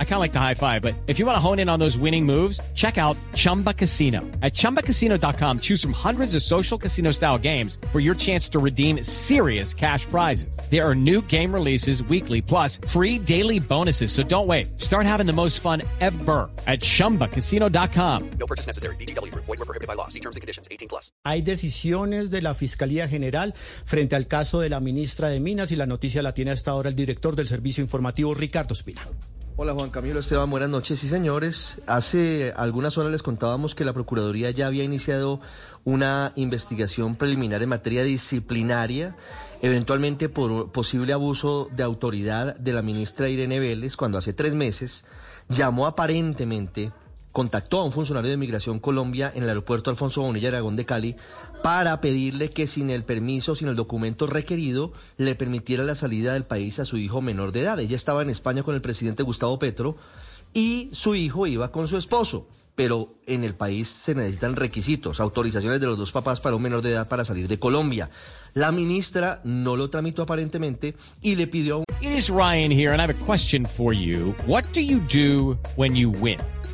I kind of like the high five, but if you want to hone in on those winning moves, check out Chumba Casino. At ChumbaCasino.com, choose from hundreds of social casino style games for your chance to redeem serious cash prizes. There are new game releases weekly, plus free daily bonuses. So don't wait. Start having the most fun ever at ChumbaCasino.com. No purchase necessary. BGW. Void were prohibited by law. See terms and conditions. 18 plus. Hay decisiones de la Fiscalía General frente al caso de la ministra de Minas y la noticia la tiene hasta ahora el director del Servicio Informativo, Ricardo Espina. Hola Juan Camilo Esteban, buenas noches. Sí, señores, hace algunas horas les contábamos que la Procuraduría ya había iniciado una investigación preliminar en materia disciplinaria, eventualmente por posible abuso de autoridad de la ministra Irene Vélez, cuando hace tres meses llamó aparentemente contactó a un funcionario de Migración Colombia en el aeropuerto Alfonso Bonilla Aragón de Cali para pedirle que sin el permiso, sin el documento requerido, le permitiera la salida del país a su hijo menor de edad. Ella estaba en España con el presidente Gustavo Petro y su hijo iba con su esposo. Pero en el país se necesitan requisitos, autorizaciones de los dos papás para un menor de edad para salir de Colombia. La ministra no lo tramitó aparentemente y le pidió a un... It is Ryan here, and I have a question for you. What do you do when you win?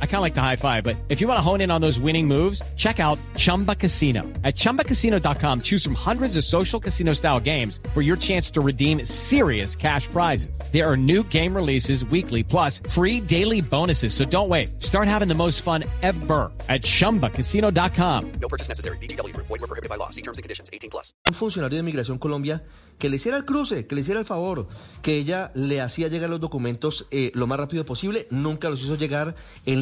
I kind of like the high five, but if you want to hone in on those winning moves, check out Chumba Casino. At ChumbaCasino.com, choose from hundreds of social casino style games for your chance to redeem serious cash prizes. There are new game releases weekly, plus free daily bonuses. So don't wait. Start having the most fun ever at ChumbaCasino.com. No purchase necessary. BGW. Void were prohibited by law. See terms and conditions. 18 plus. un funcionario de Migración Colombia que le hiciera el cruce, que le hiciera el favor, que ella le hacía llegar los documentos eh, lo más rápido posible, nunca los hizo llegar,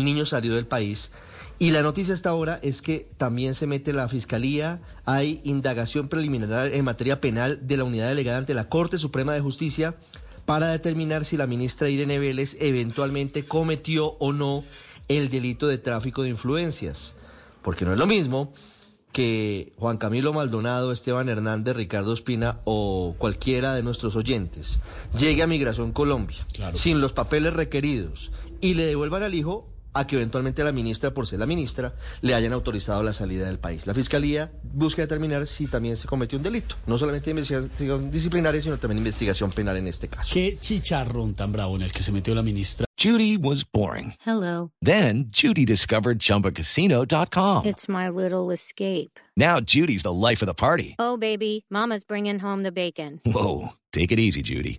el niño salió del país. Y la noticia hasta ahora es que también se mete la Fiscalía, hay indagación preliminar en materia penal de la unidad delegada ante la Corte Suprema de Justicia para determinar si la ministra Irene Vélez eventualmente cometió o no el delito de tráfico de influencias. Porque no es lo mismo que Juan Camilo Maldonado, Esteban Hernández, Ricardo Espina o cualquiera de nuestros oyentes llegue a Migración Colombia sin los papeles requeridos y le devuelvan al hijo a que eventualmente la ministra, por ser la ministra, le hayan autorizado la salida del país. La Fiscalía busca determinar si también se cometió un delito, no solamente investigación disciplinaria, sino también investigación penal en este caso. Qué chicharrón tan bravo en el que se metió la ministra. Judy was boring. Hello. Then Judy discovered ChumbaCasino.com. It's my little escape. Now Judy's the life of the party. Oh, baby, Mama's bringing home the bacon. Whoa, take it easy, Judy.